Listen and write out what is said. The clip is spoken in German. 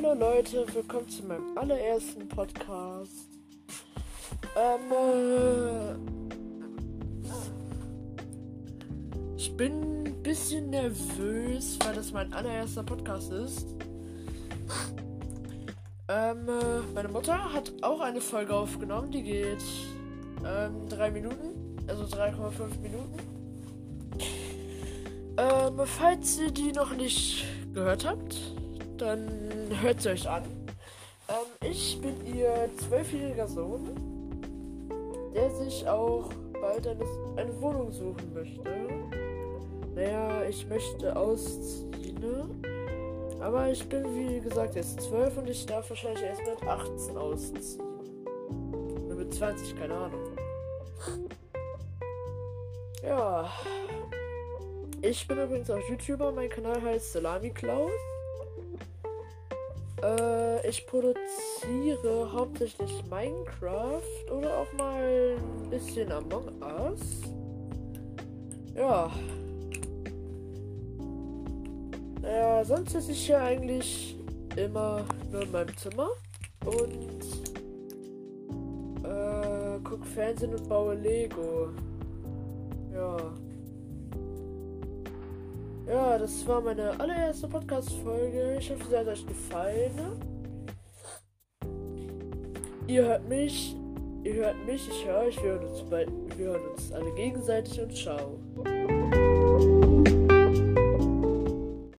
Leute, willkommen zu meinem allerersten Podcast. Ähm, äh, ich bin ein bisschen nervös, weil das mein allererster Podcast ist. Ähm, äh, meine Mutter hat auch eine Folge aufgenommen, die geht ähm, drei Minuten, also 3,5 Minuten. Ähm, falls ihr die noch nicht gehört habt, dann hört sie euch an. Ähm, ich bin ihr zwölfjähriger Sohn, der sich auch bald eine, eine Wohnung suchen möchte. Naja, ich möchte ausziehen. Ne? Aber ich bin, wie gesagt, jetzt zwölf und ich darf wahrscheinlich erst mit 18 ausziehen. Oder mit 20, keine Ahnung. Ja. Ich bin übrigens auch YouTuber. Mein Kanal heißt Salami Klaus. Äh, ich produziere hauptsächlich Minecraft oder auch mal ein bisschen Among Us. Ja. Naja, sonst ist ich ja eigentlich immer nur in meinem Zimmer und äh, guck Fernsehen und baue Lego. Ja. Ja, das war meine allererste Podcast-Folge. Ich hoffe, sie hat euch gefallen. Ihr hört mich, ihr hört mich, ich höre euch. Wir hören uns, bald, wir hören uns alle gegenseitig und ciao.